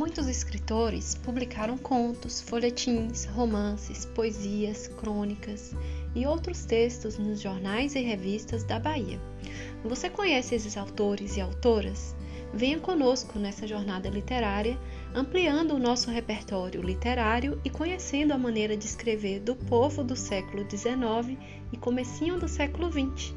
Muitos escritores publicaram contos, folhetins, romances, poesias, crônicas e outros textos nos jornais e revistas da Bahia. Você conhece esses autores e autoras? Venha conosco nessa jornada literária, ampliando o nosso repertório literário e conhecendo a maneira de escrever do povo do século XIX e comecinho do século XX.